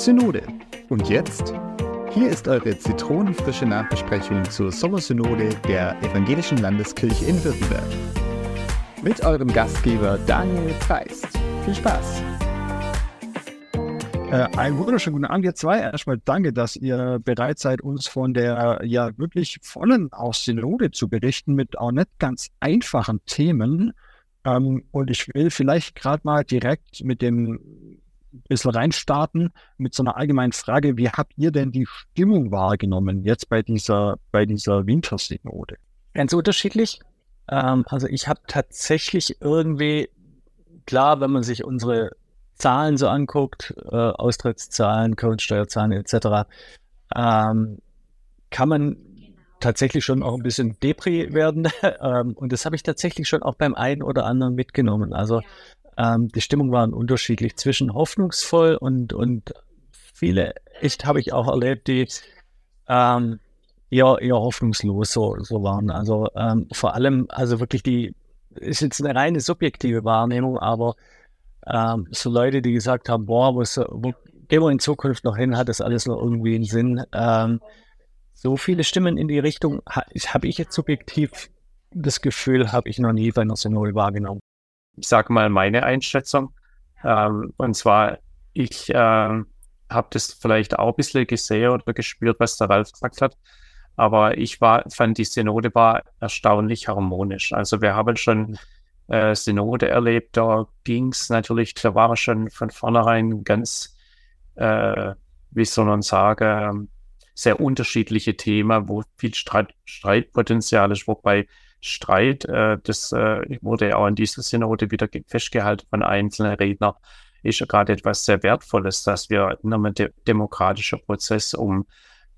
Synode. Und jetzt? Hier ist eure zitronenfrische Nachbesprechung zur Sommersynode der Evangelischen Landeskirche in Württemberg. Mit eurem Gastgeber Daniel Preist. Viel Spaß! Äh, einen wunderschönen guten Abend, ihr zwei. Erstmal danke, dass ihr bereit seid, uns von der ja wirklich vollen auch Synode zu berichten mit auch nicht ganz einfachen Themen. Ähm, und ich will vielleicht gerade mal direkt mit dem bisschen reinstarten mit so einer allgemeinen Frage. Wie habt ihr denn die Stimmung wahrgenommen jetzt bei dieser, bei dieser Wintersynode? Ganz unterschiedlich. Ähm, also ich habe tatsächlich irgendwie, klar, wenn man sich unsere Zahlen so anguckt, äh, Austrittszahlen, Grundsteuerzahlen etc., ähm, kann man tatsächlich schon auch ein bisschen Depri werden. ähm, und das habe ich tatsächlich schon auch beim einen oder anderen mitgenommen. Also ähm, die Stimmung war unterschiedlich zwischen hoffnungsvoll und, und viele, echt habe ich auch erlebt, die ähm, eher, eher hoffnungslos so, so waren. Also ähm, vor allem, also wirklich die, ist jetzt eine reine subjektive Wahrnehmung, aber ähm, so Leute, die gesagt haben, boah, wo, wo gehen wir in Zukunft noch hin, hat das alles noch irgendwie einen Sinn. Ähm, so viele Stimmen in die Richtung habe ich jetzt subjektiv das Gefühl, habe ich noch nie bei einer Synode wahrgenommen ich sage mal meine Einschätzung. Ähm, und zwar, ich ähm, habe das vielleicht auch ein bisschen gesehen oder gespürt, was der Ralf gesagt hat. Aber ich war, fand die Synode war erstaunlich harmonisch. Also wir haben schon äh, Synode erlebt, da ging es natürlich, da war schon von vornherein ganz, äh, wie soll man sagen, sehr unterschiedliche Themen, wo viel Streit, Streitpotenzial ist, wobei Streit, äh, das äh, wurde ja auch in dieser Synode wieder festgehalten von einzelnen Rednern, ist ja gerade etwas sehr Wertvolles, dass wir in einem de demokratischen Prozess um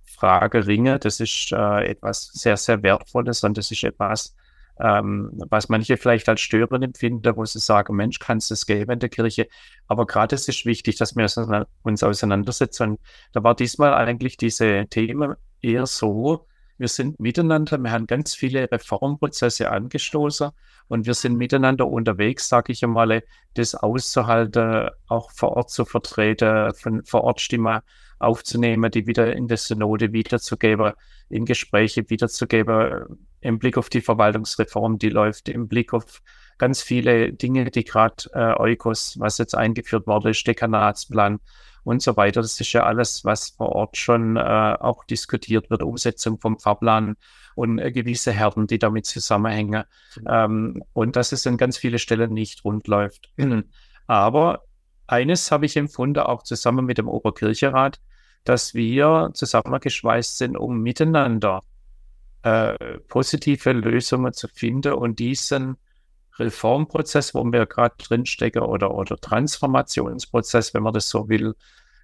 Frage ringen. Das ist äh, etwas sehr, sehr Wertvolles und das ist etwas, ähm, was manche vielleicht als störend empfinden, wo sie sagen, Mensch, kann es das geben in der Kirche. Aber gerade es ist wichtig, dass wir uns auseinandersetzen. Und da war diesmal eigentlich diese Themen eher so, wir sind miteinander, wir haben ganz viele Reformprozesse angestoßen und wir sind miteinander unterwegs, sage ich einmal, das auszuhalten, auch vor Ort zu vertreten, von vor Ort Stimme aufzunehmen, die wieder in der Synode wiederzugeben, in Gespräche wiederzugeben, im Blick auf die Verwaltungsreform, die läuft, im Blick auf ganz viele Dinge, die gerade äh, Eukos, was jetzt eingeführt wurde, Dekanatsplan, und so weiter. Das ist ja alles, was vor Ort schon äh, auch diskutiert wird, Umsetzung vom Fahrplan und äh, gewisse Härten, die damit zusammenhängen. Mhm. Ähm, und dass es an ganz viele Stellen nicht rund läuft. Aber eines habe ich empfunden, auch zusammen mit dem Oberkircherat, dass wir zusammengeschweißt sind, um miteinander äh, positive Lösungen zu finden und diesen Reformprozess, wo wir gerade drinstecken, oder, oder Transformationsprozess, wenn man das so will,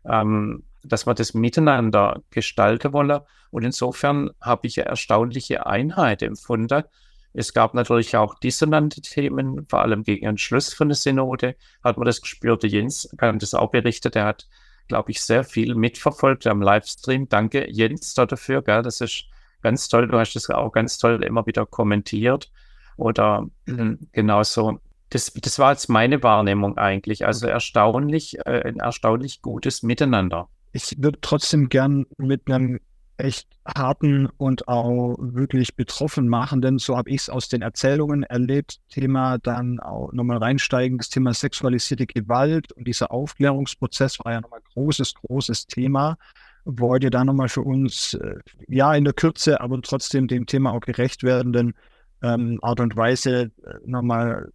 ähm, dass wir das miteinander gestalten wollen. Und insofern habe ich eine erstaunliche Einheit empfunden. Es gab natürlich auch dissonante Themen, vor allem gegen den Schluss von der Synode hat man das gespürt. Jens kann das auch berichtet. Er hat, glaube ich, sehr viel mitverfolgt am Livestream. Danke, Jens, dafür. Gell? Das ist ganz toll. Du hast das auch ganz toll immer wieder kommentiert. Oder äh, genauso. Das, das war jetzt meine Wahrnehmung eigentlich. Also erstaunlich, äh, ein erstaunlich gutes Miteinander. Ich würde trotzdem gern mit einem echt harten und auch wirklich betroffen machen, denn so habe ich es aus den Erzählungen erlebt. Thema dann auch nochmal reinsteigen, das Thema sexualisierte Gewalt und dieser Aufklärungsprozess war ja nochmal großes, großes Thema. Wollt ihr da nochmal für uns, äh, ja, in der Kürze, aber trotzdem dem Thema auch gerecht werden, denn ähm, Art und Weise äh, nochmal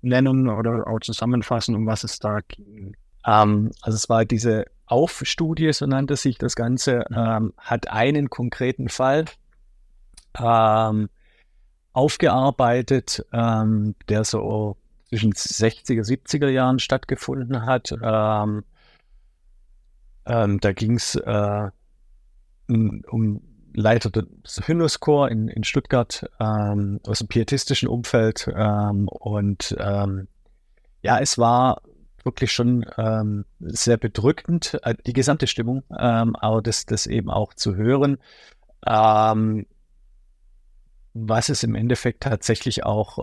nennen oder auch zusammenfassen, um was es da ging? Ähm, also es war diese Aufstudie, so nannte sich das Ganze, ähm, hat einen konkreten Fall ähm, aufgearbeitet, ähm, der so zwischen 60er, 70er Jahren stattgefunden hat. Ähm, da ging es äh, um Leiter des Hymnuschor in, in Stuttgart ähm, aus dem pietistischen Umfeld. Ähm, und ähm, ja, es war wirklich schon ähm, sehr bedrückend, äh, die gesamte Stimmung, ähm, aber das, das eben auch zu hören, ähm, was es im Endeffekt tatsächlich auch,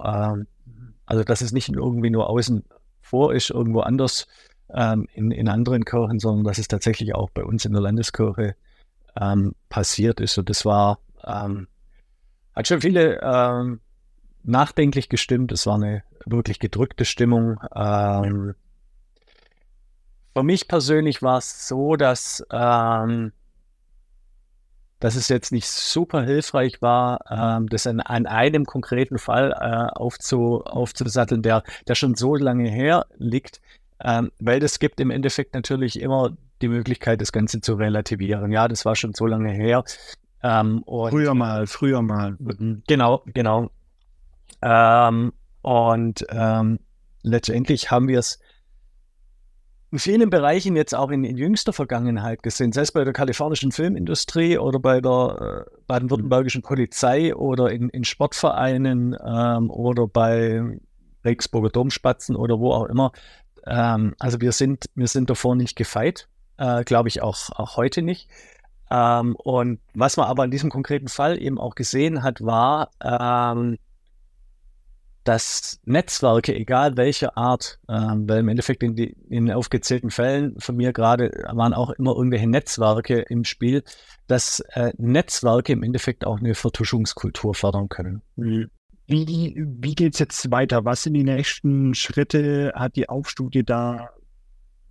also dass es nicht irgendwie nur außen vor ist, irgendwo anders in, in anderen Kirchen, sondern dass es tatsächlich auch bei uns in der Landeskirche ähm, passiert ist. Und das war, ähm, hat schon viele ähm, nachdenklich gestimmt. Es war eine wirklich gedrückte Stimmung. Ähm, für mich persönlich war es so, dass, ähm, dass es jetzt nicht super hilfreich war, ähm, das an, an, einem konkreten Fall äh, aufzu, aufzusatteln, der, der schon so lange her liegt, ähm, weil das gibt im Endeffekt natürlich immer die Möglichkeit, das Ganze zu relativieren. Ja, das war schon so lange her. Ähm, früher mal, früher mal. Genau, genau. Ähm, und ähm, letztendlich haben wir es in vielen Bereichen jetzt auch in, in, jüngster Vergangenheit gesehen, sei es bei der kalifornischen Filmindustrie oder bei der äh, baden-württembergischen Polizei oder in, in Sportvereinen ähm, oder bei Regensburger Domspatzen oder wo auch immer. Ähm, also wir sind, wir sind davor nicht gefeit, äh, glaube ich auch, auch heute nicht. Ähm, und was man aber in diesem konkreten Fall eben auch gesehen hat, war, ähm, dass Netzwerke, egal welcher Art, ähm, weil im Endeffekt in, die, in den aufgezählten Fällen von mir gerade waren auch immer irgendwelche Netzwerke im Spiel, dass äh, Netzwerke im Endeffekt auch eine Vertuschungskultur fördern können. Wie, wie geht es jetzt weiter? Was sind die nächsten Schritte? Hat die Aufstudie da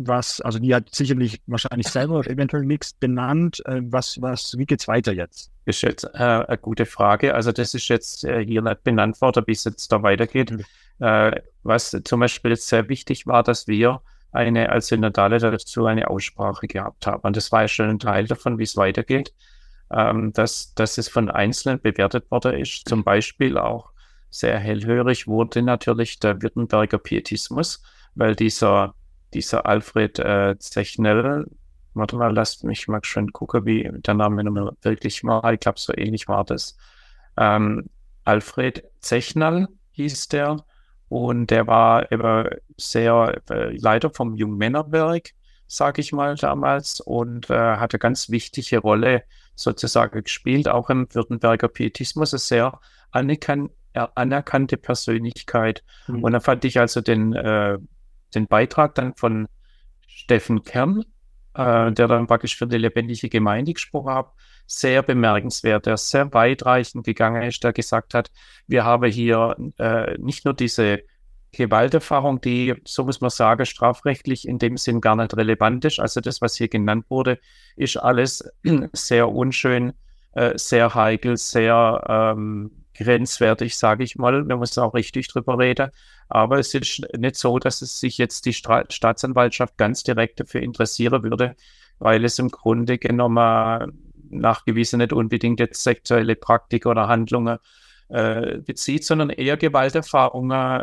was, also die hat sicherlich wahrscheinlich selber eventuell nichts benannt. Äh, was, was, wie geht's weiter jetzt? Ist jetzt äh, eine gute Frage. Also das ist jetzt äh, hier nicht benannt worden, wie es jetzt da weitergeht. Mhm. Äh, was zum Beispiel jetzt sehr wichtig war, dass wir eine als Synodale dazu eine Aussprache gehabt haben. Und das war ja schon ein Teil davon, wie es weitergeht. Ähm, dass, dass es von Einzelnen bewertet worden ist. Zum Beispiel auch sehr hellhörig wurde natürlich der Württemberger Pietismus, weil dieser dieser Alfred äh, Zechnell, warte mal, lasst mich mal schon gucken, wie der Name nochmal wirklich war. Ich glaube, so ähnlich war das. Ähm, Alfred Zechnell hieß der und der war eben sehr äh, Leiter vom Jungmännerwerk, sage ich mal damals, und äh, hatte ganz wichtige Rolle sozusagen gespielt, auch im Württemberger Pietismus, eine sehr anerkan anerkannte Persönlichkeit. Mhm. Und da fand ich also den äh, den Beitrag dann von Steffen Kern, äh, der dann praktisch für die lebendige Gemeinde gesprochen hat, sehr bemerkenswert, der sehr weitreichend gegangen ist, der gesagt hat, wir haben hier äh, nicht nur diese Gewalterfahrung, die, so muss man sagen, strafrechtlich in dem Sinn gar nicht relevant ist. Also das, was hier genannt wurde, ist alles sehr unschön, äh, sehr heikel, sehr ähm, grenzwertig, sage ich mal. Wir müssen auch richtig drüber reden. Aber es ist nicht so, dass es sich jetzt die Stra Staatsanwaltschaft ganz direkt dafür interessieren würde, weil es im Grunde genommen nachgewiesen nicht unbedingt jetzt sexuelle Praktik oder Handlungen äh, bezieht, sondern eher Gewalterfahrungen,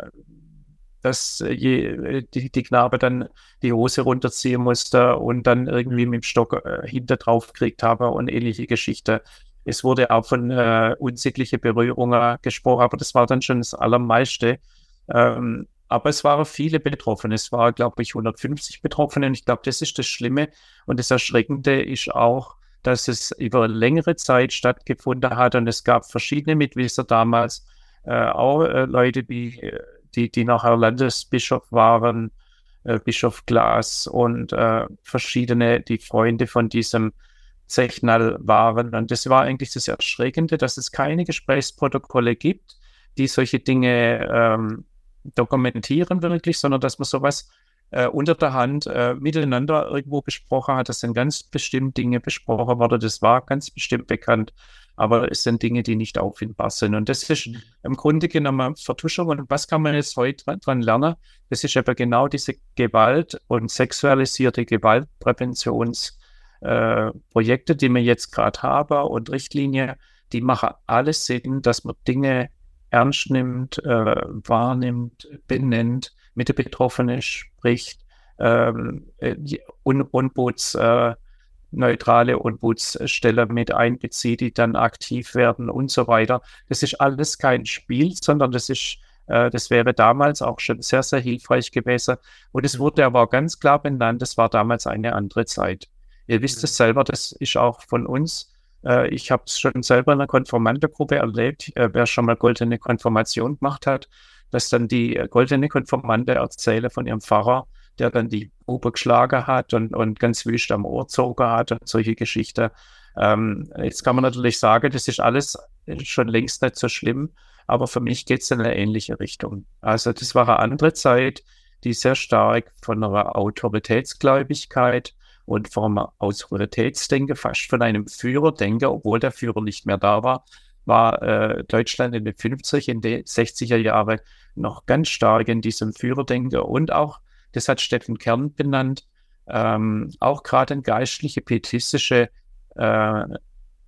dass je, die, die Knabe dann die Hose runterziehen musste und dann irgendwie mit dem Stock äh, hinter drauf gekriegt habe und ähnliche Geschichte. Es wurde auch von äh, unsittliche Berührungen gesprochen, aber das war dann schon das Allermeiste. Ähm, aber es waren viele Betroffene. Es waren, glaube ich, 150 Betroffene. Und ich glaube, das ist das Schlimme. Und das Erschreckende ist auch, dass es über längere Zeit stattgefunden hat. Und es gab verschiedene Mitwisser damals, äh, auch äh, Leute, die, die, die nachher Landesbischof waren, äh, Bischof Glas und äh, verschiedene, die Freunde von diesem Zechnal waren. Und das war eigentlich das Erschreckende, dass es keine Gesprächsprotokolle gibt, die solche Dinge ähm, dokumentieren wirklich, sondern dass man sowas äh, unter der Hand äh, miteinander irgendwo besprochen hat. Das sind ganz bestimmt Dinge besprochen worden. Das war ganz bestimmt bekannt. Aber es sind Dinge, die nicht auffindbar sind. Und das ist mhm. im Grunde genommen Vertuschung. Und was kann man jetzt heute dran, dran lernen? Das ist aber genau diese Gewalt und sexualisierte Gewaltpräventions- äh, Projekte, die wir jetzt gerade haben und Richtlinien, die machen alles Sinn, dass man Dinge ernst nimmt, äh, wahrnimmt, benennt, mit den Betroffenen spricht, ähm, äh, Un Unbots, äh, neutrale Ombudsstelle mit einbezieht, die dann aktiv werden und so weiter. Das ist alles kein Spiel, sondern das ist äh, das wäre damals auch schon sehr, sehr hilfreich gewesen. Und es wurde aber auch ganz klar benannt, das war damals eine andere Zeit. Ihr wisst es selber, das ist auch von uns. Äh, ich habe es schon selber in einer Konformantergruppe erlebt, äh, wer schon mal goldene Konfirmation gemacht hat, dass dann die äh, goldene Konformante erzähle von ihrem Pfarrer, der dann die Ober geschlagen hat und, und ganz wüst am Ohr gezogen hat und solche Geschichten. Ähm, jetzt kann man natürlich sagen, das ist alles schon längst nicht so schlimm, aber für mich geht es in eine ähnliche Richtung. Also das war eine andere Zeit, die sehr stark von einer Autoritätsgläubigkeit und vom Autoritätsdenken, fast von einem Führerdenken, obwohl der Führer nicht mehr da war, war äh, Deutschland in den 50 in den 60er Jahren noch ganz stark in diesem Führerdenken und auch, das hat Steffen Kern benannt, ähm, auch gerade in geistliche, pietistische äh,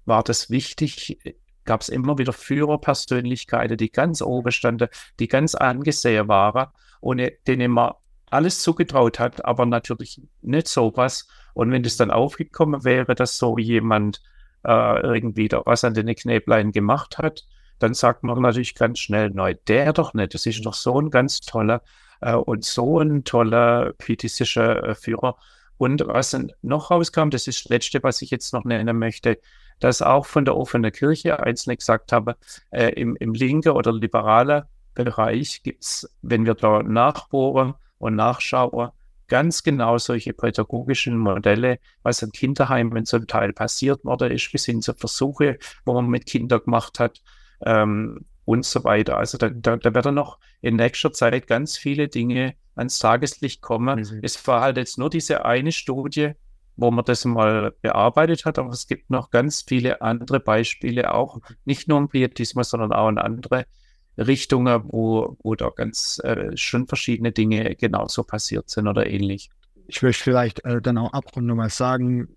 war das wichtig, gab es immer wieder Führerpersönlichkeiten, die ganz oben standen, die ganz angesehen waren und denen man alles zugetraut hat, aber natürlich nicht sowas. Und wenn das dann aufgekommen wäre, dass so jemand äh, irgendwie da was an den Knäblein gemacht hat, dann sagt man natürlich ganz schnell, nein, der doch nicht. Das ist doch so ein ganz toller äh, und so ein toller pietistischer äh, Führer. Und was noch rauskam, das ist das Letzte, was ich jetzt noch nennen möchte, dass auch von der offenen Kirche Einzelne gesagt haben, äh, im, im linken oder liberalen Bereich gibt es, wenn wir da nachbohren und nachschauen, ganz genau solche pädagogischen Modelle, was in Kinderheimen zum Teil passiert worden ist, bis hin zu Versuche, wo man mit Kindern gemacht hat ähm, und so weiter. Also da, da, da werden noch in nächster Zeit ganz viele Dinge ans Tageslicht kommen. Mhm. Es war halt jetzt nur diese eine Studie, wo man das mal bearbeitet hat, aber es gibt noch ganz viele andere Beispiele, auch nicht nur im Pietismus, sondern auch in andere Richtungen, wo, wo da ganz äh, schon verschiedene Dinge genauso passiert sind oder ähnlich. Ich möchte vielleicht äh, dann auch abrunden nochmal sagen,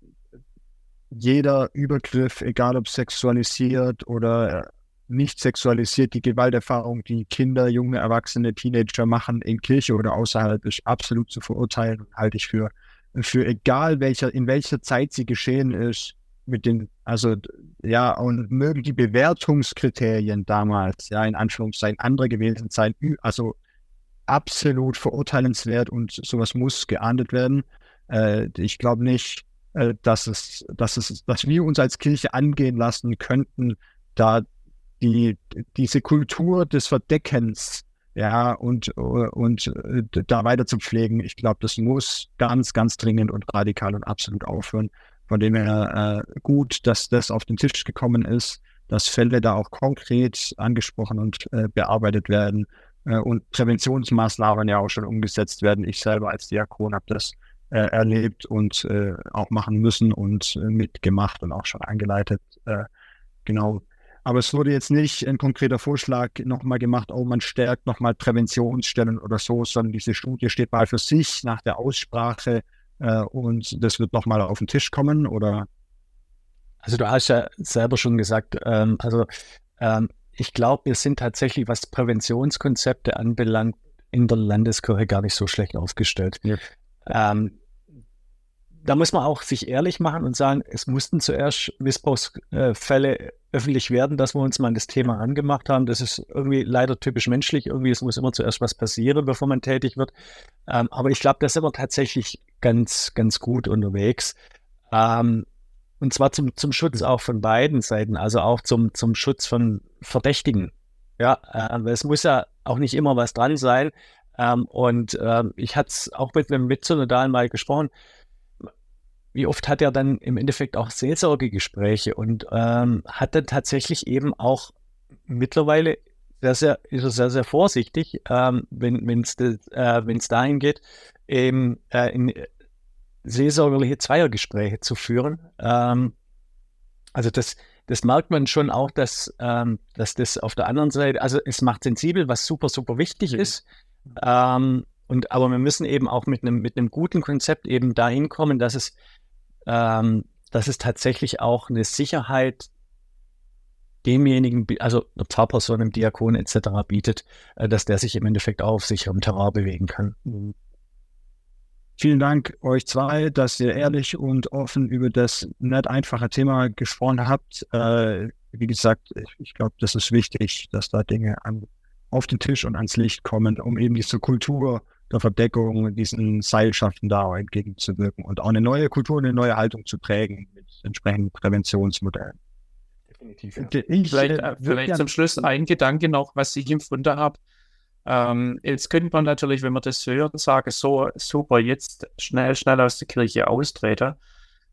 jeder Übergriff, egal ob sexualisiert oder äh, nicht sexualisiert, die Gewalterfahrung, die Kinder, junge Erwachsene, Teenager machen in Kirche oder außerhalb, ist absolut zu verurteilen halte ich für, für egal welcher, in welcher Zeit sie geschehen ist, mit den, also ja, und mögen die Bewertungskriterien damals, ja, in Anführungszeichen andere gewesen sein, also absolut verurteilenswert und sowas muss geahndet werden. Äh, ich glaube nicht, äh, dass es, dass es, dass wir uns als Kirche angehen lassen könnten, da die, diese Kultur des Verdeckens ja, und, und äh, da weiter zu pflegen, ich glaube, das muss ganz, ganz dringend und radikal und absolut aufhören. Von dem her äh, gut, dass das auf den Tisch gekommen ist, dass Fälle da auch konkret angesprochen und äh, bearbeitet werden äh, und Präventionsmaßnahmen ja auch schon umgesetzt werden. Ich selber als Diakon habe das äh, erlebt und äh, auch machen müssen und äh, mitgemacht und auch schon eingeleitet. Äh, genau. Aber es wurde jetzt nicht ein konkreter Vorschlag nochmal gemacht, oh, man stärkt nochmal Präventionsstellen oder so, sondern diese Studie steht mal für sich nach der Aussprache äh, und das wird nochmal auf den Tisch kommen oder? Also du hast ja selber schon gesagt, ähm, also ähm, ich glaube, wir sind tatsächlich, was Präventionskonzepte anbelangt, in der Landeskirche gar nicht so schlecht aufgestellt. Ja. Ähm, da muss man auch sich ehrlich machen und sagen, es mussten zuerst Missbrauchsfälle öffentlich werden, dass wir uns mal das Thema angemacht haben. Das ist irgendwie leider typisch menschlich. Irgendwie, es muss immer zuerst was passieren, bevor man tätig wird. Ähm, aber ich glaube, da sind wir tatsächlich ganz, ganz gut unterwegs. Ähm, und zwar zum, zum Schutz auch von beiden Seiten, also auch zum, zum Schutz von Verdächtigen. Ja, äh, es muss ja auch nicht immer was dran sein. Ähm, und äh, ich hatte es auch mit einem Mitsynodalen mal gesprochen wie oft hat er dann im Endeffekt auch Seelsorgegespräche und ähm, hat dann tatsächlich eben auch mittlerweile sehr, sehr, ist er sehr, sehr vorsichtig, ähm, wenn es äh, dahin geht, eben äh, in seelsorgerliche Zweiergespräche zu führen. Ähm, also das, das merkt man schon auch, dass, ähm, dass das auf der anderen Seite, also es macht sensibel, was super, super wichtig mhm. ist. Ähm, und aber wir müssen eben auch mit einem mit einem guten Konzept eben dahin kommen, dass es ähm, dass es tatsächlich auch eine Sicherheit demjenigen, also einer Pfarrperson, einem Diakon etc. bietet, äh, dass der sich im Endeffekt auch auf sicherem Terrain bewegen kann. Mhm. Vielen Dank euch zwei, dass ihr ehrlich und offen über das nicht einfache Thema gesprochen habt. Äh, wie gesagt, ich, ich glaube, das ist wichtig, dass da Dinge an, auf den Tisch und ans Licht kommen, um eben diese Kultur der Verdeckung diesen Seilschaften da auch entgegenzuwirken und auch eine neue Kultur, eine neue Haltung zu prägen mit entsprechenden Präventionsmodellen. Definitiv. Ja. Ich, vielleicht, äh, vielleicht zum Schluss ein Gedanke noch, was ich empfunden habe. Ähm, jetzt könnte man natürlich, wenn man das hört, sagen, so super, jetzt schnell, schnell aus der Kirche austreten,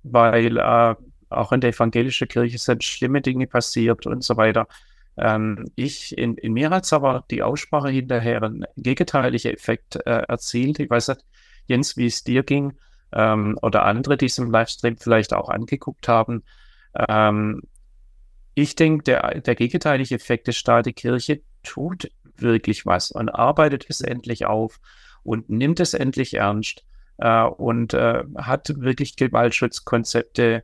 weil äh, auch in der evangelischen Kirche sind schlimme Dinge passiert und so weiter. Ähm, ich, in, in mir hat es aber die Aussprache hinterher einen gegenteiligen Effekt äh, erzielt. Ich weiß nicht, Jens, wie es dir ging ähm, oder andere, die es im Livestream vielleicht auch angeguckt haben. Ähm, ich denke, der, der gegenteilige Effekt ist da, die Kirche tut wirklich was und arbeitet es endlich auf und nimmt es endlich ernst äh, und äh, hat wirklich Gewaltschutzkonzepte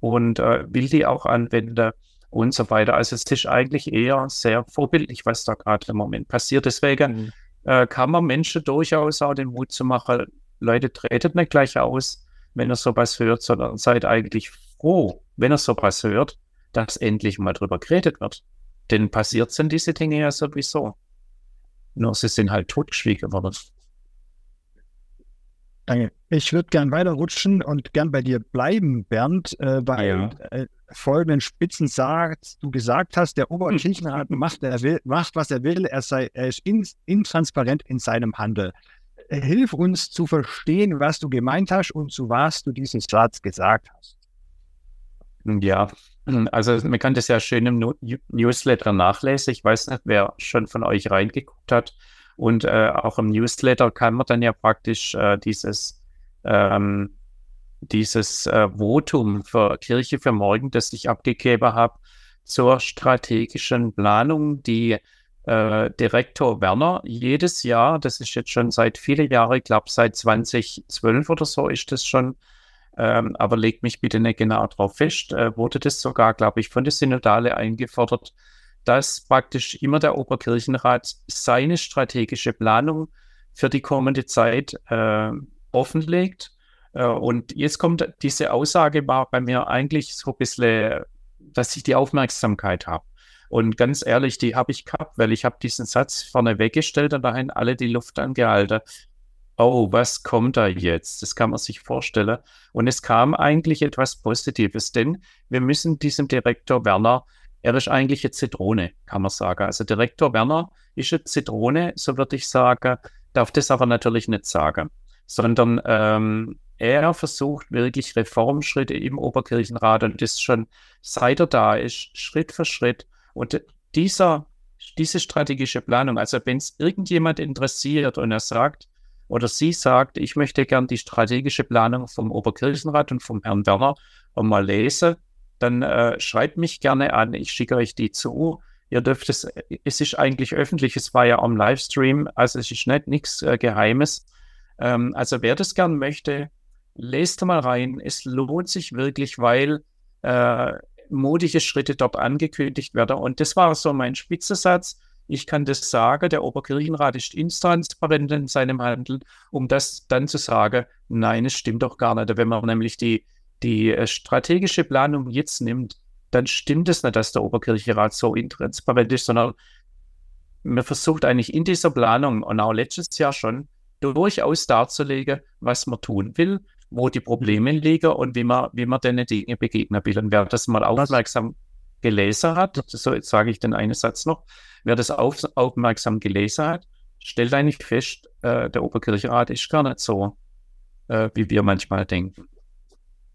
und äh, will die auch anwenden und so weiter. Also es ist eigentlich eher sehr vorbildlich, was da gerade im Moment passiert. Deswegen mhm. Äh, kann man Menschen durchaus auch den Mut zu machen, Leute, tretet nicht gleich aus, wenn ihr sowas hört, sondern seid eigentlich froh, wenn ihr sowas hört, dass endlich mal drüber geredet wird. Denn passiert sind diese Dinge ja sowieso. Nur sie sind halt totgeschwiegen worden. Danke. Ich würde gern weiterrutschen und gern bei dir bleiben, Bernd, äh, weil ja. äh, folgenden Spitzen sagt, du gesagt hast, der Oberkirchenrat macht, er will, macht, was er will, er, sei, er ist in, intransparent in seinem Handel. Hilf uns zu verstehen, was du gemeint hast und zu was du diesen Satz gesagt hast. Ja, also man kann das ja schön im Newsletter nachlesen. Ich weiß nicht, wer schon von euch reingeguckt hat. Und äh, auch im Newsletter kann man dann ja praktisch äh, dieses, ähm, dieses äh, Votum für Kirche für morgen, das ich abgegeben habe, zur strategischen Planung, die äh, Direktor Werner jedes Jahr, das ist jetzt schon seit vielen Jahren, ich glaube seit 2012 oder so ist das schon, ähm, aber legt mich bitte nicht genau drauf fest, äh, wurde das sogar, glaube ich, von der Synodale eingefordert, dass praktisch immer der Oberkirchenrat seine strategische Planung für die kommende Zeit äh, offenlegt. Äh, und jetzt kommt diese Aussage, war bei mir eigentlich so ein bisschen, dass ich die Aufmerksamkeit habe. Und ganz ehrlich, die habe ich gehabt, weil ich habe diesen Satz vorne weggestellt und dahin alle die Luft angehalten. Oh, was kommt da jetzt? Das kann man sich vorstellen. Und es kam eigentlich etwas Positives, denn wir müssen diesem Direktor Werner, er ist eigentlich eine Zitrone, kann man sagen. Also Direktor Werner ist eine Zitrone, so würde ich sagen, darf das aber natürlich nicht sagen, sondern ähm, er versucht wirklich Reformschritte im Oberkirchenrat und das schon seit er da ist, Schritt für Schritt und dieser, diese strategische Planung, also wenn es irgendjemand interessiert und er sagt, oder sie sagt, ich möchte gern die strategische Planung vom Oberkirchenrat und vom Herrn Werner mal lesen, dann äh, schreibt mich gerne an, ich schicke euch die zu. Ihr dürft es, es ist eigentlich öffentlich, es war ja am Livestream, also es ist nicht nichts äh, Geheimes. Ähm, also wer das gern möchte, lest mal rein. Es lohnt sich wirklich, weil äh, mutige Schritte dort angekündigt werden. Und das war so mein Spitzensatz. Ich kann das sagen, der Oberkirchenrat ist intransparent in seinem Handeln, um das dann zu sagen, nein, es stimmt doch gar nicht. Wenn man nämlich die, die äh, strategische Planung jetzt nimmt, dann stimmt es nicht, dass der Oberkirchenrat so intransparent ist, sondern man versucht eigentlich in dieser Planung und auch letztes Jahr schon durchaus darzulegen, was man tun will wo die Probleme liegen und wie man, wie man den Dinge begegnen will. Und wer das mal aufmerksam gelesen hat, so jetzt sage ich den einen Satz noch, wer das auf, aufmerksam gelesen hat, stellt eigentlich fest, äh, der Oberkirchenrat ist gar nicht so, äh, wie wir manchmal denken.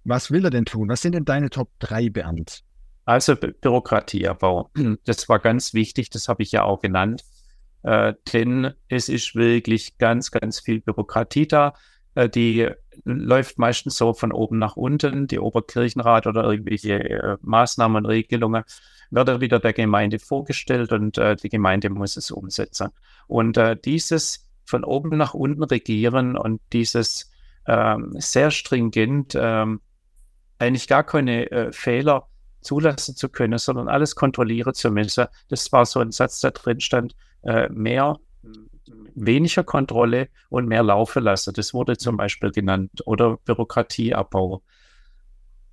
Was will er denn tun? Was sind denn deine Top 3, Bernd? Also Bü Bürokratieabbau. Das war ganz wichtig, das habe ich ja auch genannt. Äh, denn es ist wirklich ganz, ganz viel Bürokratie da. Äh, die läuft meistens so von oben nach unten. Die Oberkirchenrat oder irgendwelche äh, Maßnahmen, Regelungen wird wieder der Gemeinde vorgestellt und äh, die Gemeinde muss es umsetzen. Und dieses von oben nach unten regieren und dieses ähm, sehr stringent ähm, eigentlich gar keine Fehler zulassen zu können, sondern alles kontrollieren zu müssen. Das war so ein Satz, der drin stand, mehr weniger Kontrolle und mehr laufen lassen. Das wurde zum Beispiel genannt. Oder Bürokratieabbau.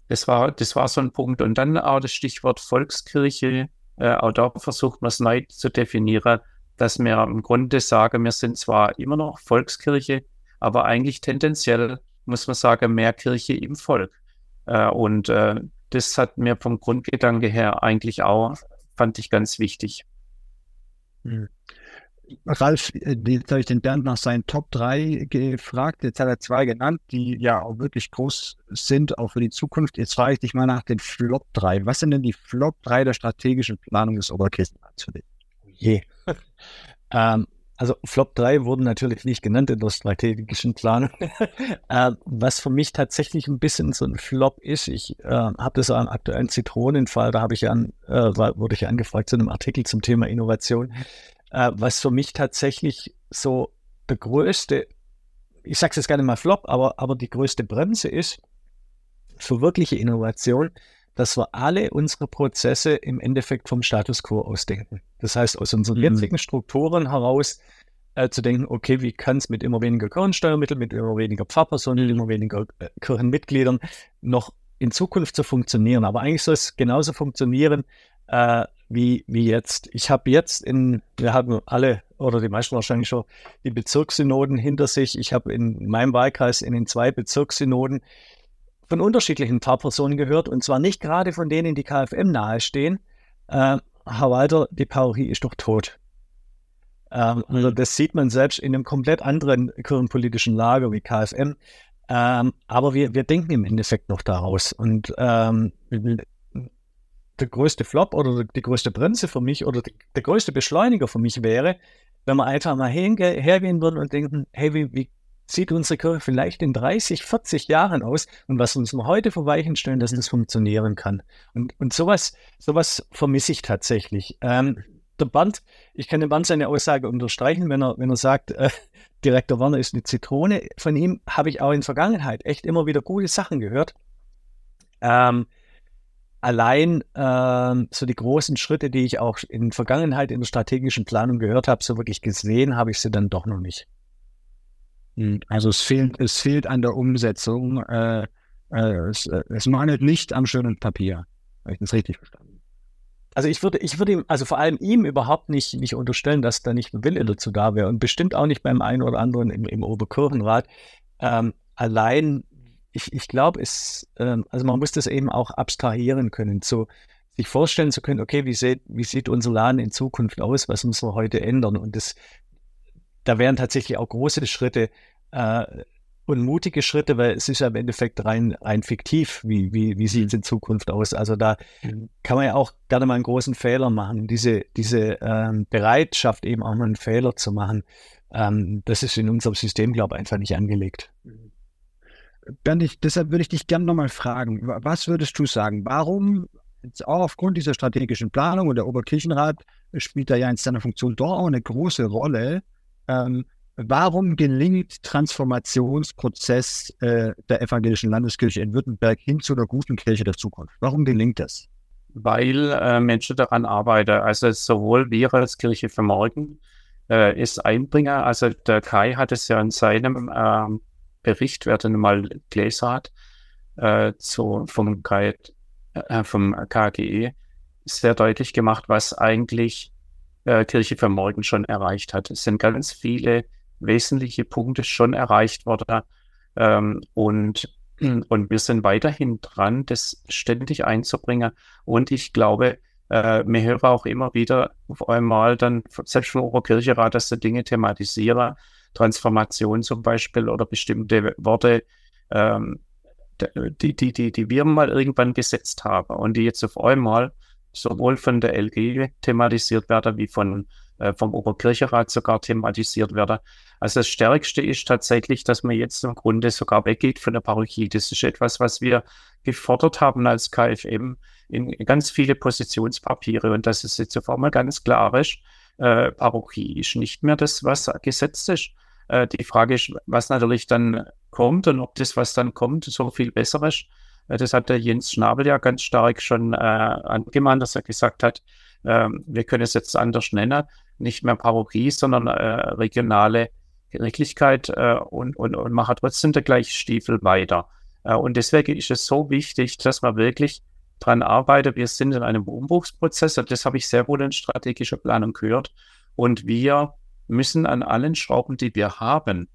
Das war, das war so ein Punkt. Und dann auch das Stichwort Volkskirche. Äh, auch da versucht man es neu zu definieren, dass wir im Grunde sagen, wir sind zwar immer noch Volkskirche, aber eigentlich tendenziell muss man sagen, mehr Kirche im Volk. Äh, und äh, das hat mir vom Grundgedanke her eigentlich auch, fand ich ganz wichtig. Hm Ralf, äh, jetzt habe ich den Bernd nach seinen Top 3 gefragt. Jetzt hat er zwei genannt, die ja auch wirklich groß sind, auch für die Zukunft. Jetzt frage ich dich mal nach den Flop 3. Was sind denn die Flop 3 der strategischen Planung des Oberkirchenrats für dich? Je. ähm, also Flop 3 wurden natürlich nicht genannt in der strategischen Planung. äh, was für mich tatsächlich ein bisschen so ein Flop ist, ich äh, habe das am aktuellen Zitronenfall, da habe ich an, äh, wurde ich angefragt zu einem Artikel zum Thema Innovation. Äh, was für mich tatsächlich so der größte, ich sage es jetzt gerne mal Flop, aber, aber die größte Bremse ist für wirkliche Innovation, dass wir alle unsere Prozesse im Endeffekt vom Status quo ausdenken. Das heißt, aus unseren mhm. jetzigen Strukturen heraus äh, zu denken, okay, wie kann es mit immer weniger Kirchensteuermitteln, mit immer weniger Pfarrpersonen, mit immer weniger äh, Kirchenmitgliedern noch in Zukunft zu funktionieren. Aber eigentlich soll es genauso funktionieren äh, wie, wie jetzt. Ich habe jetzt in, wir haben alle oder die meisten wahrscheinlich schon die Bezirkssynoden hinter sich. Ich habe in meinem Wahlkreis in den zwei Bezirkssynoden von unterschiedlichen Pfarrpersonen gehört und zwar nicht gerade von denen, die KFM nahestehen. Äh, Herr Walter, die Parochie ist doch tot. Ähm, also das sieht man selbst in einem komplett anderen kirchenpolitischen Lager wie KFM. Ähm, aber wir, wir denken im Endeffekt noch daraus. Und ähm, der größte Flop oder die größte Bremse für mich oder der größte Beschleuniger für mich wäre, wenn wir einfach mal hergehen würden und denken, hey, wie, wie sieht unsere Kirche vielleicht in 30, 40 Jahren aus und was uns heute vor Weichen stellen, dass das funktionieren kann. Und, und sowas, sowas vermisse ich tatsächlich. Ähm, der Band, ich kann dem Band seine Aussage unterstreichen, wenn er, wenn er sagt, äh, Direktor Werner ist eine Zitrone. Von ihm habe ich auch in Vergangenheit echt immer wieder gute Sachen gehört. Ähm, allein ähm, so die großen Schritte, die ich auch in Vergangenheit in der strategischen Planung gehört habe, so wirklich gesehen habe ich sie dann doch noch nicht. Hm, also es fehlt, es fehlt an der Umsetzung. Äh, äh, es, äh, es mangelt nicht am schönen Papier. Habe ich das richtig verstanden? Also ich würde, ich würde ihm, also vor allem ihm überhaupt nicht, nicht unterstellen, dass da nicht ein Wille dazu da wäre und bestimmt auch nicht beim einen oder anderen im, im Oberkirchenrat. Ähm, allein, ich, ich glaube, es, ähm, also man muss das eben auch abstrahieren können, so sich vorstellen zu können, okay, wie sieht, wie sieht unser Laden in Zukunft aus, was müssen wir heute ändern? Und das, da wären tatsächlich auch große Schritte äh, und mutige Schritte, weil es ist ja im Endeffekt rein, rein fiktiv, wie, wie, wie sieht es in Zukunft aus. Also da mhm. kann man ja auch gerne mal einen großen Fehler machen. Diese, diese ähm, Bereitschaft, eben auch mal einen Fehler zu machen, ähm, das ist in unserem System, glaube ich, einfach nicht angelegt. Bernd, ich, deshalb würde ich dich gerne nochmal fragen, was würdest du sagen? Warum, auch aufgrund dieser strategischen Planung und der Oberkirchenrat spielt da ja in seiner Funktion doch auch eine große Rolle, ähm, warum gelingt Transformationsprozess äh, der evangelischen Landeskirche in Württemberg hin zu einer guten Kirche der Zukunft? Warum gelingt das? Weil äh, Menschen daran arbeiten. Also sowohl wir als Kirche für morgen äh, ist Einbringer. Also der Kai hat es ja in seinem ähm, Bericht, wer den mal gelesen hat, äh, zu, vom, Kai, äh, vom KGE, sehr deutlich gemacht, was eigentlich äh, Kirche für morgen schon erreicht hat. Es sind ganz viele wesentliche Punkte schon erreicht worden. Ähm, und, und wir sind weiterhin dran, das ständig einzubringen. Und ich glaube, äh, wir hören auch immer wieder auf einmal dann, selbst vom Oberkircherat, dass sie Dinge thematisieren, Transformation zum Beispiel oder bestimmte Worte, ähm, die, die, die, die wir mal irgendwann gesetzt haben und die jetzt auf einmal sowohl von der LG thematisiert werden, wie von, äh, vom Oberkircherat sogar thematisiert werden. Also das Stärkste ist tatsächlich, dass man jetzt im Grunde sogar weggeht von der Parochie. Das ist etwas, was wir gefordert haben als KFM in ganz viele Positionspapiere und dass es jetzt auf einmal ganz klar ist, äh, Parochie ist nicht mehr das, was gesetzt ist. Äh, die Frage ist, was natürlich dann kommt und ob das, was dann kommt, so viel besser ist. Äh, das hat der Jens Schnabel ja ganz stark schon äh, angemahnt, dass er gesagt hat, äh, wir können es jetzt anders nennen, nicht mehr Parochie, sondern äh, regionale Gerichtlichkeit äh, und, und, und machen trotzdem der gleiche Stiefel weiter. Äh, und deswegen ist es so wichtig, dass man wirklich dran arbeitet. Wir sind in einem Umbruchsprozess, das habe ich sehr wohl in strategischer Planung gehört. Und wir müssen an allen Schrauben, die wir haben,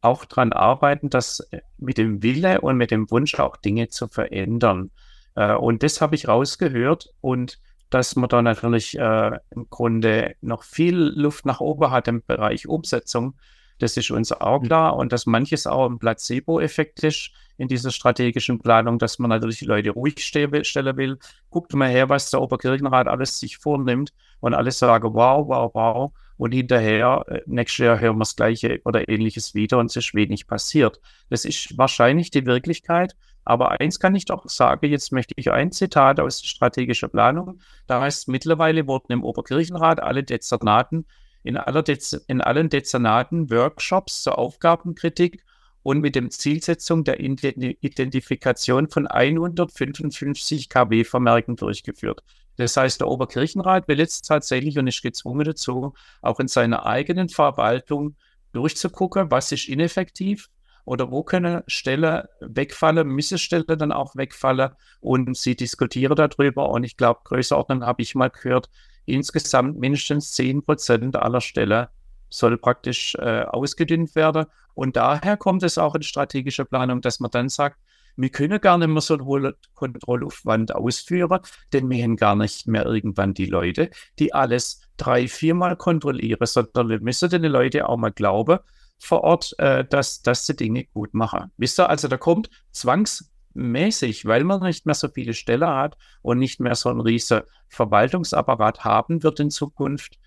auch daran arbeiten, dass äh, mit dem Wille und mit dem Wunsch auch Dinge zu verändern. Äh, und das habe ich rausgehört und dass man da natürlich äh, im Grunde noch viel Luft nach oben hat im Bereich Umsetzung. Das ist uns auch klar und dass manches auch ein Placebo-Effekt ist in dieser strategischen Planung, dass man natürlich die Leute ruhig stellen will. Guckt mal her, was der Oberkirchenrat alles sich vornimmt und alles sagen, wow, wow, wow. Und hinterher, äh, nächstes Jahr hören wir das Gleiche oder Ähnliches wieder und es ist wenig passiert. Das ist wahrscheinlich die Wirklichkeit. Aber eins kann ich doch sagen, jetzt möchte ich ein Zitat aus der strategischen Planung. Da heißt, mittlerweile wurden im Oberkirchenrat alle Dezernaten, in, Dez in allen Dezernaten Workshops zur Aufgabenkritik und mit dem Zielsetzung der Identifikation von 155 kW-Vermerken durchgeführt. Das heißt, der Oberkirchenrat will jetzt tatsächlich und ist gezwungen dazu, auch in seiner eigenen Verwaltung durchzugucken, was ist ineffektiv oder wo können Stellen wegfallen, müssen Stellen dann auch wegfallen und sie diskutieren darüber und ich glaube, Größenordnung habe ich mal gehört, insgesamt mindestens 10 Prozent aller Stellen soll praktisch äh, ausgedünnt werden. Und daher kommt es auch in strategischer Planung, dass man dann sagt, wir können gar nicht mehr so einen Kontrollaufwand ausführen, denn wir haben gar nicht mehr irgendwann die Leute, die alles drei, viermal kontrollieren, sondern wir müssen den Leuten auch mal glauben vor Ort, äh, dass, dass sie Dinge gut machen. Wisst ihr, also da kommt zwangsmäßig, weil man nicht mehr so viele Stellen hat und nicht mehr so einen riesen Verwaltungsapparat haben wird in Zukunft,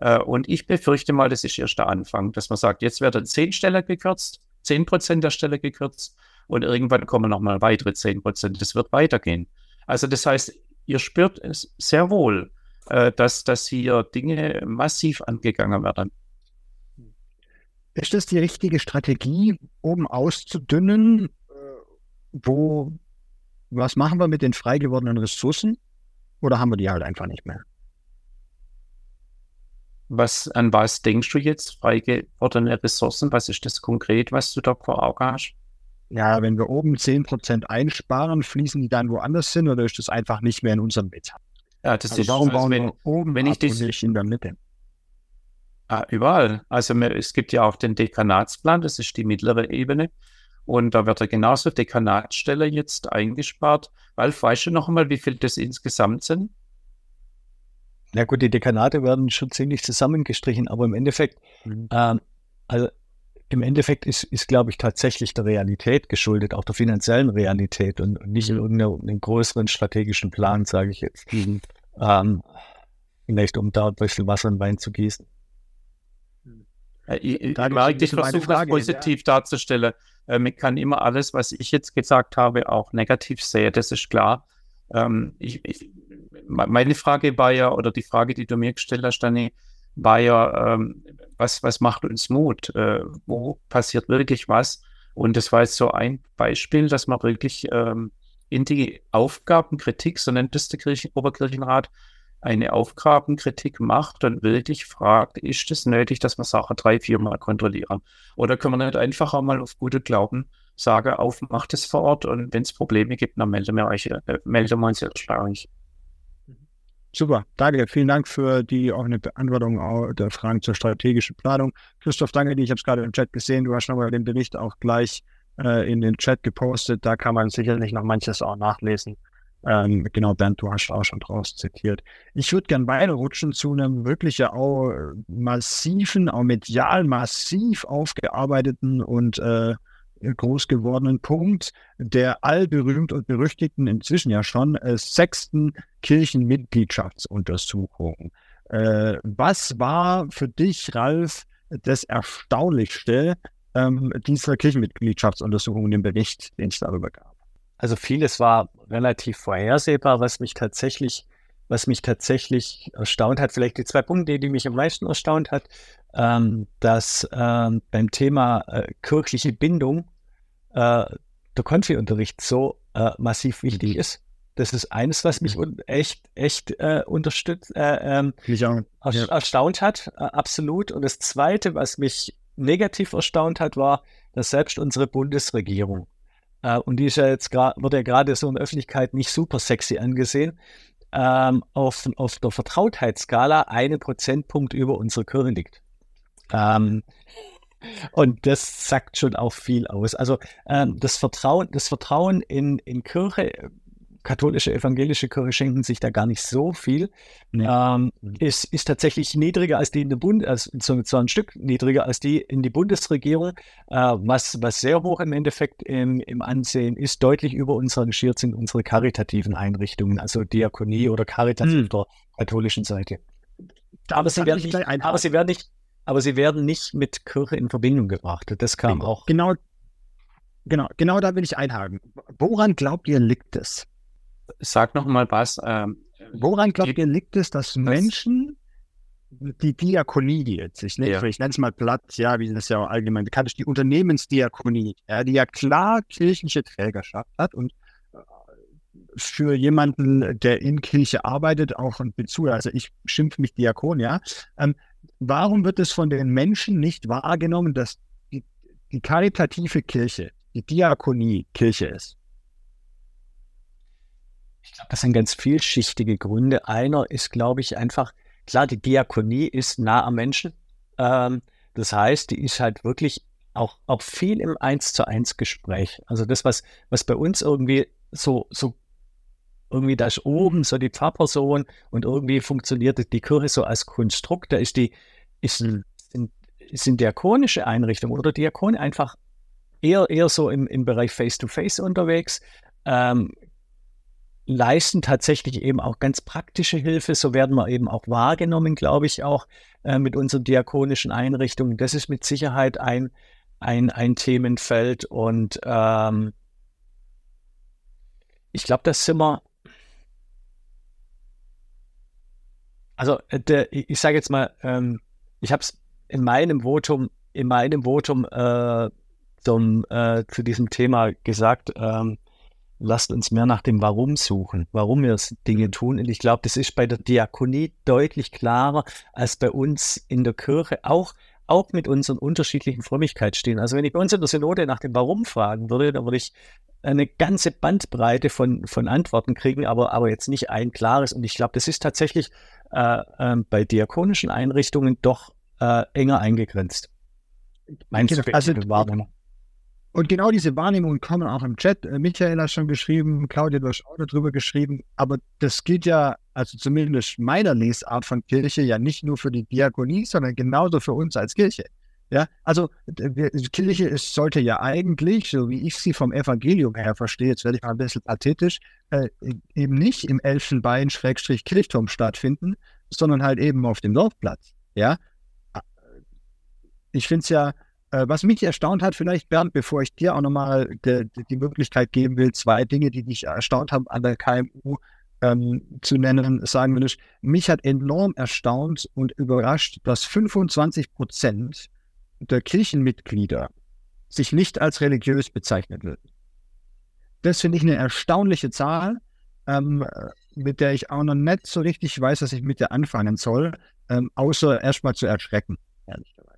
äh, und ich befürchte mal, das ist erst der Anfang, dass man sagt, jetzt werden zehn Stellen gekürzt, zehn Prozent der Stelle gekürzt und irgendwann kommen nochmal weitere zehn Prozent. Das wird weitergehen. Also das heißt, ihr spürt es sehr wohl, äh, dass, dass hier Dinge massiv angegangen werden. Ist das die richtige Strategie, oben auszudünnen? Äh, wo, was machen wir mit den frei gewordenen Ressourcen? Oder haben wir die halt einfach nicht mehr? Was, an was denkst du jetzt? Frei gewordene Ressourcen? Was ist das konkret, was du da vor Augen hast? Ja, wenn wir oben 10% einsparen, fließen die dann woanders hin oder ist das einfach nicht mehr in unserem Betrag? Ja, das also ist, warum also bauen wenn, wir oben wenn ich ab und das, nicht in der Mitte? ah, überall. Also es gibt ja auch den Dekanatsplan, das ist die mittlere Ebene. Und da wird ja genauso Dekanatstelle jetzt eingespart. Weil, weißt du noch einmal, wie viel das insgesamt sind? Na gut, die Dekanate werden schon ziemlich zusammengestrichen, aber im Endeffekt, mhm. ähm, also im Endeffekt ist, ist glaube ich, tatsächlich der Realität geschuldet, auch der finanziellen Realität und, und nicht in mhm. irgendeinem größeren strategischen Plan, sage ich jetzt. Mhm. Ähm, vielleicht, um da ein bisschen Wasser in Wein zu gießen. Ich, ich, Marek, ich versuche das positiv ja. darzustellen. Ähm, ich kann immer alles, was ich jetzt gesagt habe, auch negativ sehen, das ist klar. Ähm, ich, ich, meine Frage war ja, oder die Frage, die du mir gestellt hast, Dani, war ja, ähm, was, was macht uns Mut? Äh, wo passiert wirklich was? Und das war jetzt so ein Beispiel, dass man wirklich ähm, in die Aufgabenkritik, so nennt es der Kirchen Oberkirchenrat, eine Aufgabenkritik macht und wirklich fragt, ist es nötig, dass wir Sachen drei, viermal kontrollieren? Oder können wir nicht einfach einmal auf gute Glauben sagen, auf, macht es vor Ort und wenn es Probleme gibt, dann melden wir euch, äh, melden wir uns erstaunlich. Super, danke. Vielen Dank für die eine Beantwortung der Fragen zur strategischen Planung. Christoph, danke dir. Ich habe es gerade im Chat gesehen. Du hast nochmal den Bericht auch gleich äh, in den Chat gepostet. Da kann man sicherlich noch manches auch nachlesen. Ähm, genau, Bernd, du hast auch schon draus zitiert. Ich würde gern weiterrutschen zu einem wirklich ja auch massiven, auch medial massiv aufgearbeiteten und äh, groß gewordenen Punkt der allberühmt und berüchtigten, inzwischen ja schon, äh, sechsten Kirchenmitgliedschaftsuntersuchung. Äh, was war für dich, Ralf, das Erstaunlichste ähm, dieser Kirchenmitgliedschaftsuntersuchung in dem Bericht, den es darüber gab? Also vieles war relativ vorhersehbar, was mich tatsächlich, was mich tatsächlich erstaunt hat. Vielleicht die zwei Punkte, die mich am meisten erstaunt hat, ähm, dass ähm, beim Thema äh, kirchliche Bindung äh, der Konfi-Unterricht so äh, massiv wichtig ist. Das ist eines, was mich mhm. echt, echt äh, unterstützt, äh, ähm, ja. erstaunt hat, äh, absolut. Und das Zweite, was mich negativ erstaunt hat, war, dass selbst unsere Bundesregierung, und die ist ja jetzt wird ja gerade so in der Öffentlichkeit nicht super sexy angesehen, ähm, auf, auf der Vertrautheitsskala einen Prozentpunkt über unsere Kirche liegt. Ähm, und das sagt schon auch viel aus. Also ähm, das Vertrauen, das Vertrauen in, in Kirche katholische, evangelische Kirche schenken sich da gar nicht so viel. Nee. Ähm, ist, ist tatsächlich niedriger als die in der Bund, also so, so ein Stück niedriger als die in die Bundesregierung, äh, was, was sehr hoch im Endeffekt im, im Ansehen ist. Deutlich über uns rangiert sind unsere karitativen Einrichtungen, also Diakonie oder Caritas hm. auf der katholischen Seite. Aber sie, werden nicht, aber sie werden nicht, aber sie werden nicht mit Kirche in Verbindung gebracht. Das kam auch. Genau, genau, genau da will ich einhaken. Woran glaubt ihr, liegt es? Sag noch mal was. Ähm, Woran glaubt ihr, liegt es, dass Menschen die Diakonie jetzt, ich nenne ja. es mal platt, ja, wie das ja allgemein bekannt ist, die Unternehmensdiakonie, ja, die ja klar kirchliche Trägerschaft hat und äh, für jemanden, der in Kirche arbeitet, auch ein Bezug, also ich schimpfe mich Diakon, ja, ähm, warum wird es von den Menschen nicht wahrgenommen, dass die, die karitative Kirche, die Diakonie Kirche ist? Ich glaube, das sind ganz vielschichtige Gründe. Einer ist, glaube ich, einfach, klar, die Diakonie ist nah am Menschen. Ähm, das heißt, die ist halt wirklich auch, auch viel im Eins zu eins Gespräch. Also das, was, was bei uns irgendwie so, so irgendwie da ist oben so die Pfarrperson und irgendwie funktioniert die Kirche so als Konstrukt. Da ist die, ist, sind, sind diakonische Einrichtungen oder Diakone einfach eher, eher so im, im Bereich Face-to-Face -face unterwegs. Ähm, leisten tatsächlich eben auch ganz praktische Hilfe. So werden wir eben auch wahrgenommen, glaube ich, auch äh, mit unseren diakonischen Einrichtungen. Das ist mit Sicherheit ein, ein, ein Themenfeld. Und ähm, ich glaube, das sind wir. Also, äh, der, ich sage jetzt mal, ähm, ich habe es in meinem Votum, in meinem Votum äh, zum, äh, zu diesem Thema gesagt, ähm, lasst uns mehr nach dem Warum suchen, warum wir Dinge tun. Und ich glaube, das ist bei der Diakonie deutlich klarer als bei uns in der Kirche, auch, auch mit unseren unterschiedlichen Frömmigkeitsstehen. Also wenn ich bei uns in der Synode nach dem Warum fragen würde, dann würde ich eine ganze Bandbreite von, von Antworten kriegen, aber, aber jetzt nicht ein klares. Und ich glaube, das ist tatsächlich äh, äh, bei diakonischen Einrichtungen doch äh, enger eingegrenzt. Mein genau, also, Wahrnehmung. Und genau diese Wahrnehmungen kommen auch im Chat. Äh, Michael hat schon geschrieben, Claudia, du hast auch darüber geschrieben. Aber das gilt ja, also zumindest meiner Lesart von Kirche, ja nicht nur für die Diakonie, sondern genauso für uns als Kirche. Ja, also Kirche ist, sollte ja eigentlich, so wie ich sie vom Evangelium her verstehe, jetzt werde ich mal ein bisschen pathetisch, äh, eben nicht im Elfenbein-Kirchturm stattfinden, sondern halt eben auf dem Dorfplatz. Ja, ich finde es ja, äh, was mich erstaunt hat, vielleicht Bernd, bevor ich dir auch nochmal die, die Möglichkeit geben will, zwei Dinge, die dich erstaunt haben an der KMU ähm, zu nennen, sagen will ich, mich hat enorm erstaunt und überrascht, dass 25 Prozent der Kirchenmitglieder sich nicht als religiös bezeichnet würden. Das finde ich eine erstaunliche Zahl, ähm, mit der ich auch noch nicht so richtig weiß, was ich mit der anfangen soll, ähm, außer erstmal zu erschrecken, ehrlicherweise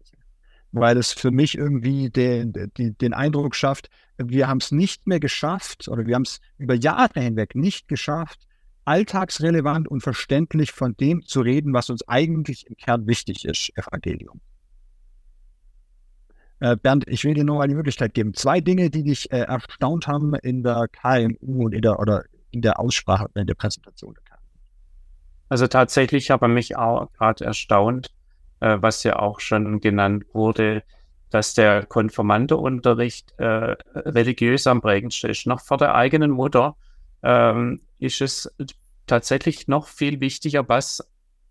weil es für mich irgendwie den, den, den Eindruck schafft, wir haben es nicht mehr geschafft oder wir haben es über Jahre hinweg nicht geschafft, alltagsrelevant und verständlich von dem zu reden, was uns eigentlich im Kern wichtig ist, Evangelium. Äh, Bernd, ich will dir nur die Möglichkeit geben. Zwei Dinge, die dich äh, erstaunt haben in der KMU und in der, oder in der Aussprache, in der Präsentation der KMU. Also tatsächlich habe mich auch gerade erstaunt, äh, was ja auch schon genannt wurde, dass der Konformanteunterricht äh, religiös am prägendsten ist. Noch vor der eigenen Mutter ähm, ist es tatsächlich noch viel wichtiger, was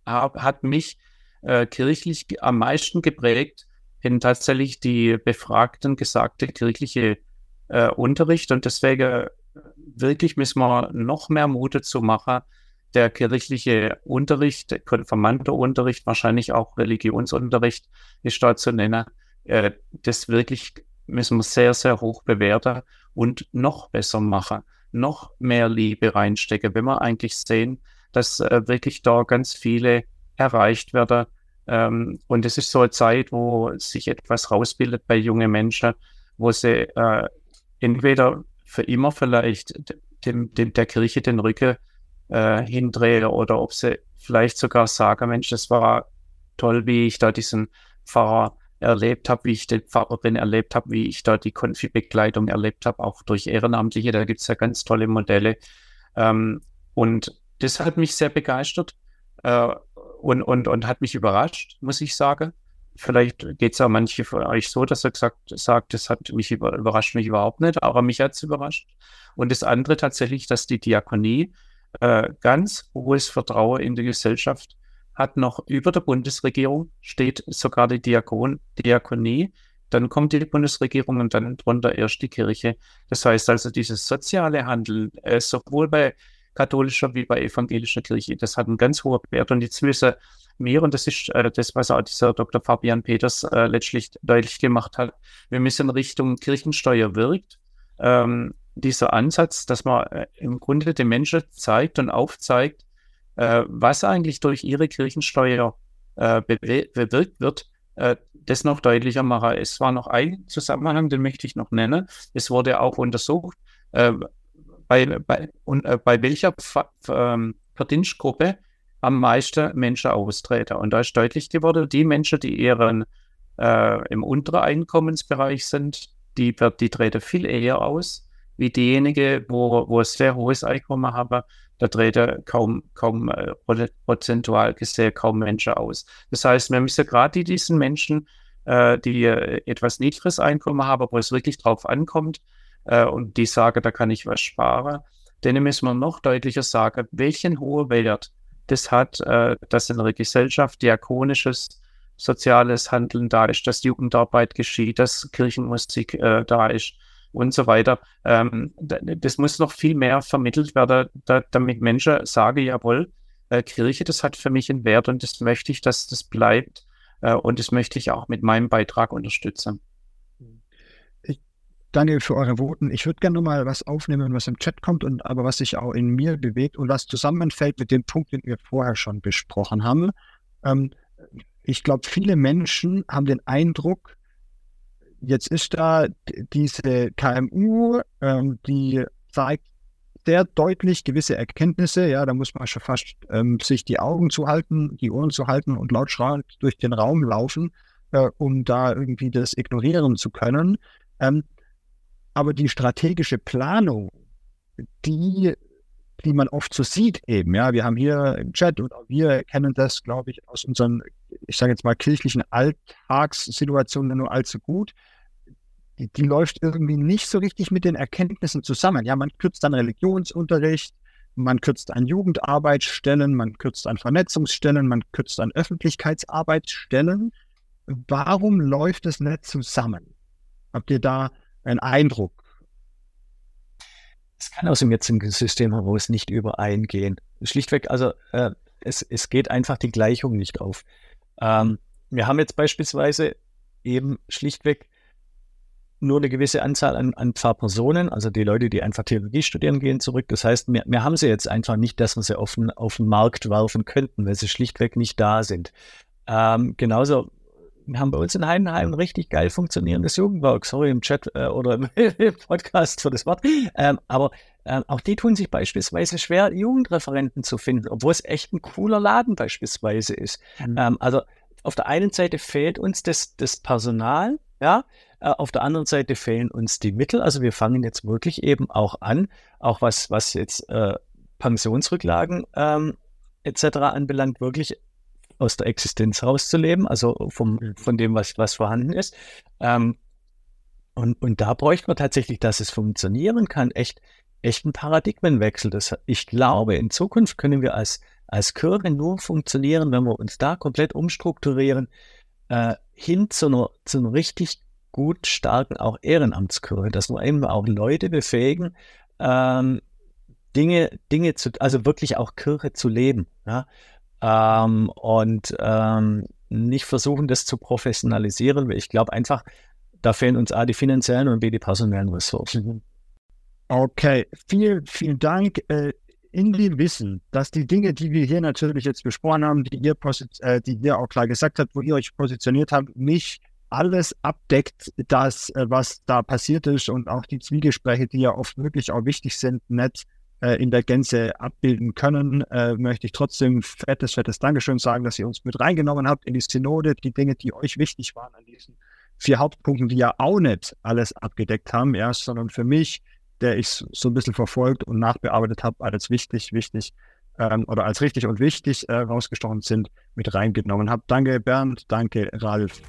hat mich äh, kirchlich am meisten geprägt, in tatsächlich die Befragten gesagte kirchliche äh, Unterricht. Und deswegen äh, wirklich müssen wir noch mehr Mut zu machen, der kirchliche Unterricht, der Konfirmandenunterricht, wahrscheinlich auch Religionsunterricht ist da zu nennen. Äh, das wirklich müssen wir sehr, sehr hoch bewerten und noch besser machen, noch mehr Liebe reinstecken, wenn wir eigentlich sehen, dass äh, wirklich da ganz viele erreicht werden. Ähm, und es ist so eine Zeit, wo sich etwas rausbildet bei jungen Menschen, wo sie äh, entweder für immer vielleicht dem, dem, der Kirche den Rücken äh, hindrehe oder ob sie vielleicht sogar sagen, Mensch, das war toll, wie ich da diesen Pfarrer erlebt habe, wie ich den Pfarrerin erlebt habe, wie ich da die Konfibegleitung erlebt habe, auch durch Ehrenamtliche. Da gibt es ja ganz tolle Modelle. Ähm, und das hat mich sehr begeistert äh, und, und, und hat mich überrascht, muss ich sagen. Vielleicht geht es auch manche von euch so, dass er gesagt sagt, das hat mich über, überrascht mich überhaupt nicht, aber mich hat es überrascht. Und das andere tatsächlich, dass die Diakonie äh, ganz hohes Vertrauen in die Gesellschaft hat, noch über der Bundesregierung steht sogar die Diakon, Diakonie, dann kommt die Bundesregierung und dann drunter erst die Kirche. Das heißt also, dieses soziale Handeln, äh, sowohl bei katholischer wie bei evangelischer Kirche, das hat einen ganz hohen Wert. Und jetzt müssen wir, und das ist äh, das, was auch dieser Dr. Fabian Peters äh, letztlich deutlich gemacht hat, wir müssen Richtung Kirchensteuer wirkt. Ähm, dieser Ansatz, dass man äh, im Grunde den Menschen zeigt und aufzeigt, äh, was eigentlich durch ihre Kirchensteuer äh, bewirkt wird, das noch deutlicher machen. Es war noch ein Zusammenhang, den möchte ich noch nennen. Es wurde auch untersucht, bei, bei, und, äh, bei welcher ähm, Verdienstgruppe am meisten Menschen austreten. Und da ist deutlich geworden, die Menschen, die eher äh, im unteren Einkommensbereich sind, die, die treten viel eher aus, wie diejenigen, wo, wo ein sehr hohes Einkommen haben, da treten kaum, kaum äh, prozentual gesehen kaum Menschen aus. Das heißt, wir müssen gerade diesen Menschen, äh, die äh, etwas niedriges Einkommen haben, wo es wirklich drauf ankommt, äh, und die sagen, da kann ich was sparen, denen müssen wir noch deutlicher sagen, welchen hohen Wert das hat, äh, dass in einer Gesellschaft diakonisches soziales Handeln da ist, dass Jugendarbeit geschieht, dass Kirchenmusik äh, da ist und so weiter. Ähm, das muss noch viel mehr vermittelt werden, da, damit Menschen sagen, jawohl, äh, Kirche, das hat für mich einen Wert und das möchte ich, dass das bleibt äh, und das möchte ich auch mit meinem Beitrag unterstützen. Daniel, für eure Voten. Ich würde gerne noch mal was aufnehmen, was im Chat kommt, und aber was sich auch in mir bewegt und was zusammenfällt mit dem Punkt, den wir vorher schon besprochen haben. Ähm, ich glaube, viele Menschen haben den Eindruck, jetzt ist da diese KMU, ähm, die zeigt sehr deutlich gewisse Erkenntnisse. Ja, da muss man schon fast ähm, sich die Augen zuhalten, die Ohren zu halten und laut schreiend durch den Raum laufen, äh, um da irgendwie das ignorieren zu können. Ähm, aber die strategische Planung, die die man oft so sieht eben. Ja, wir haben hier im Chat und auch wir kennen das, glaube ich, aus unseren, ich sage jetzt mal, kirchlichen Alltagssituationen nur allzu gut. Die, die, läuft irgendwie nicht so richtig mit den Erkenntnissen zusammen. Ja, man kürzt dann Religionsunterricht, man kürzt an Jugendarbeitsstellen, man kürzt an Vernetzungsstellen, man kürzt an Öffentlichkeitsarbeitsstellen. Warum läuft es nicht zusammen? Habt ihr da einen Eindruck? Es kann aus dem jetzigen System heraus nicht übereingehen. Schlichtweg, also äh, es, es geht einfach die Gleichung nicht auf. Ähm, wir haben jetzt beispielsweise eben schlichtweg nur eine gewisse Anzahl an, an Pfarrpersonen, also die Leute, die einfach Theologie studieren, gehen zurück. Das heißt, wir, wir haben sie jetzt einfach nicht, dass wir sie auf den, auf den Markt werfen könnten, weil sie schlichtweg nicht da sind. Ähm, genauso wir haben bei uns in Heidenheim ein richtig geil funktionierendes Jugendwerk. Sorry im Chat äh, oder im, Podcast für das Wort. Ähm, aber ähm, auch die tun sich beispielsweise schwer, Jugendreferenten zu finden, obwohl es echt ein cooler Laden beispielsweise ist. Mhm. Ähm, also auf der einen Seite fehlt uns das, das Personal, ja, äh, auf der anderen Seite fehlen uns die Mittel. Also wir fangen jetzt wirklich eben auch an, auch was, was jetzt äh, Pensionsrücklagen ähm, etc. anbelangt, wirklich aus der Existenz rauszuleben, also vom, mhm. von dem, was, was vorhanden ist. Ähm, und, und da bräuchte man tatsächlich, dass es funktionieren kann, echt, echt ein Paradigmenwechsel. Das, ich glaube, in Zukunft können wir als, als Kirche nur funktionieren, wenn wir uns da komplett umstrukturieren, äh, hin zu einer, zu einer richtig gut starken auch Ehrenamtskirche, dass wir eben auch Leute befähigen, ähm, Dinge, Dinge zu, also wirklich auch Kirche zu leben. Ja? Ähm, und ähm, nicht versuchen, das zu professionalisieren, weil ich glaube einfach, da fehlen uns A die finanziellen und B die personellen Ressourcen. Okay, vielen, vielen Dank. Äh, in dem Wissen, dass die Dinge, die wir hier natürlich jetzt besprochen haben, die ihr, äh, die ihr auch klar gesagt habt, wo ihr euch positioniert habt, nicht alles abdeckt, das, äh, was da passiert ist und auch die Zwiegespräche, die ja oft wirklich auch wichtig sind, nicht äh, in der Gänze abbilden können, äh, möchte ich trotzdem fettes, fettes Dankeschön sagen, dass ihr uns mit reingenommen habt in die Synode, die Dinge, die euch wichtig waren an diesen vier Hauptpunkten, die ja auch nicht alles abgedeckt haben, ja, sondern für mich der ich so ein bisschen verfolgt und nachbearbeitet habe, als wichtig, wichtig ähm, oder als richtig und wichtig äh, rausgestochen sind, mit reingenommen habe. Danke Bernd, danke Ralf.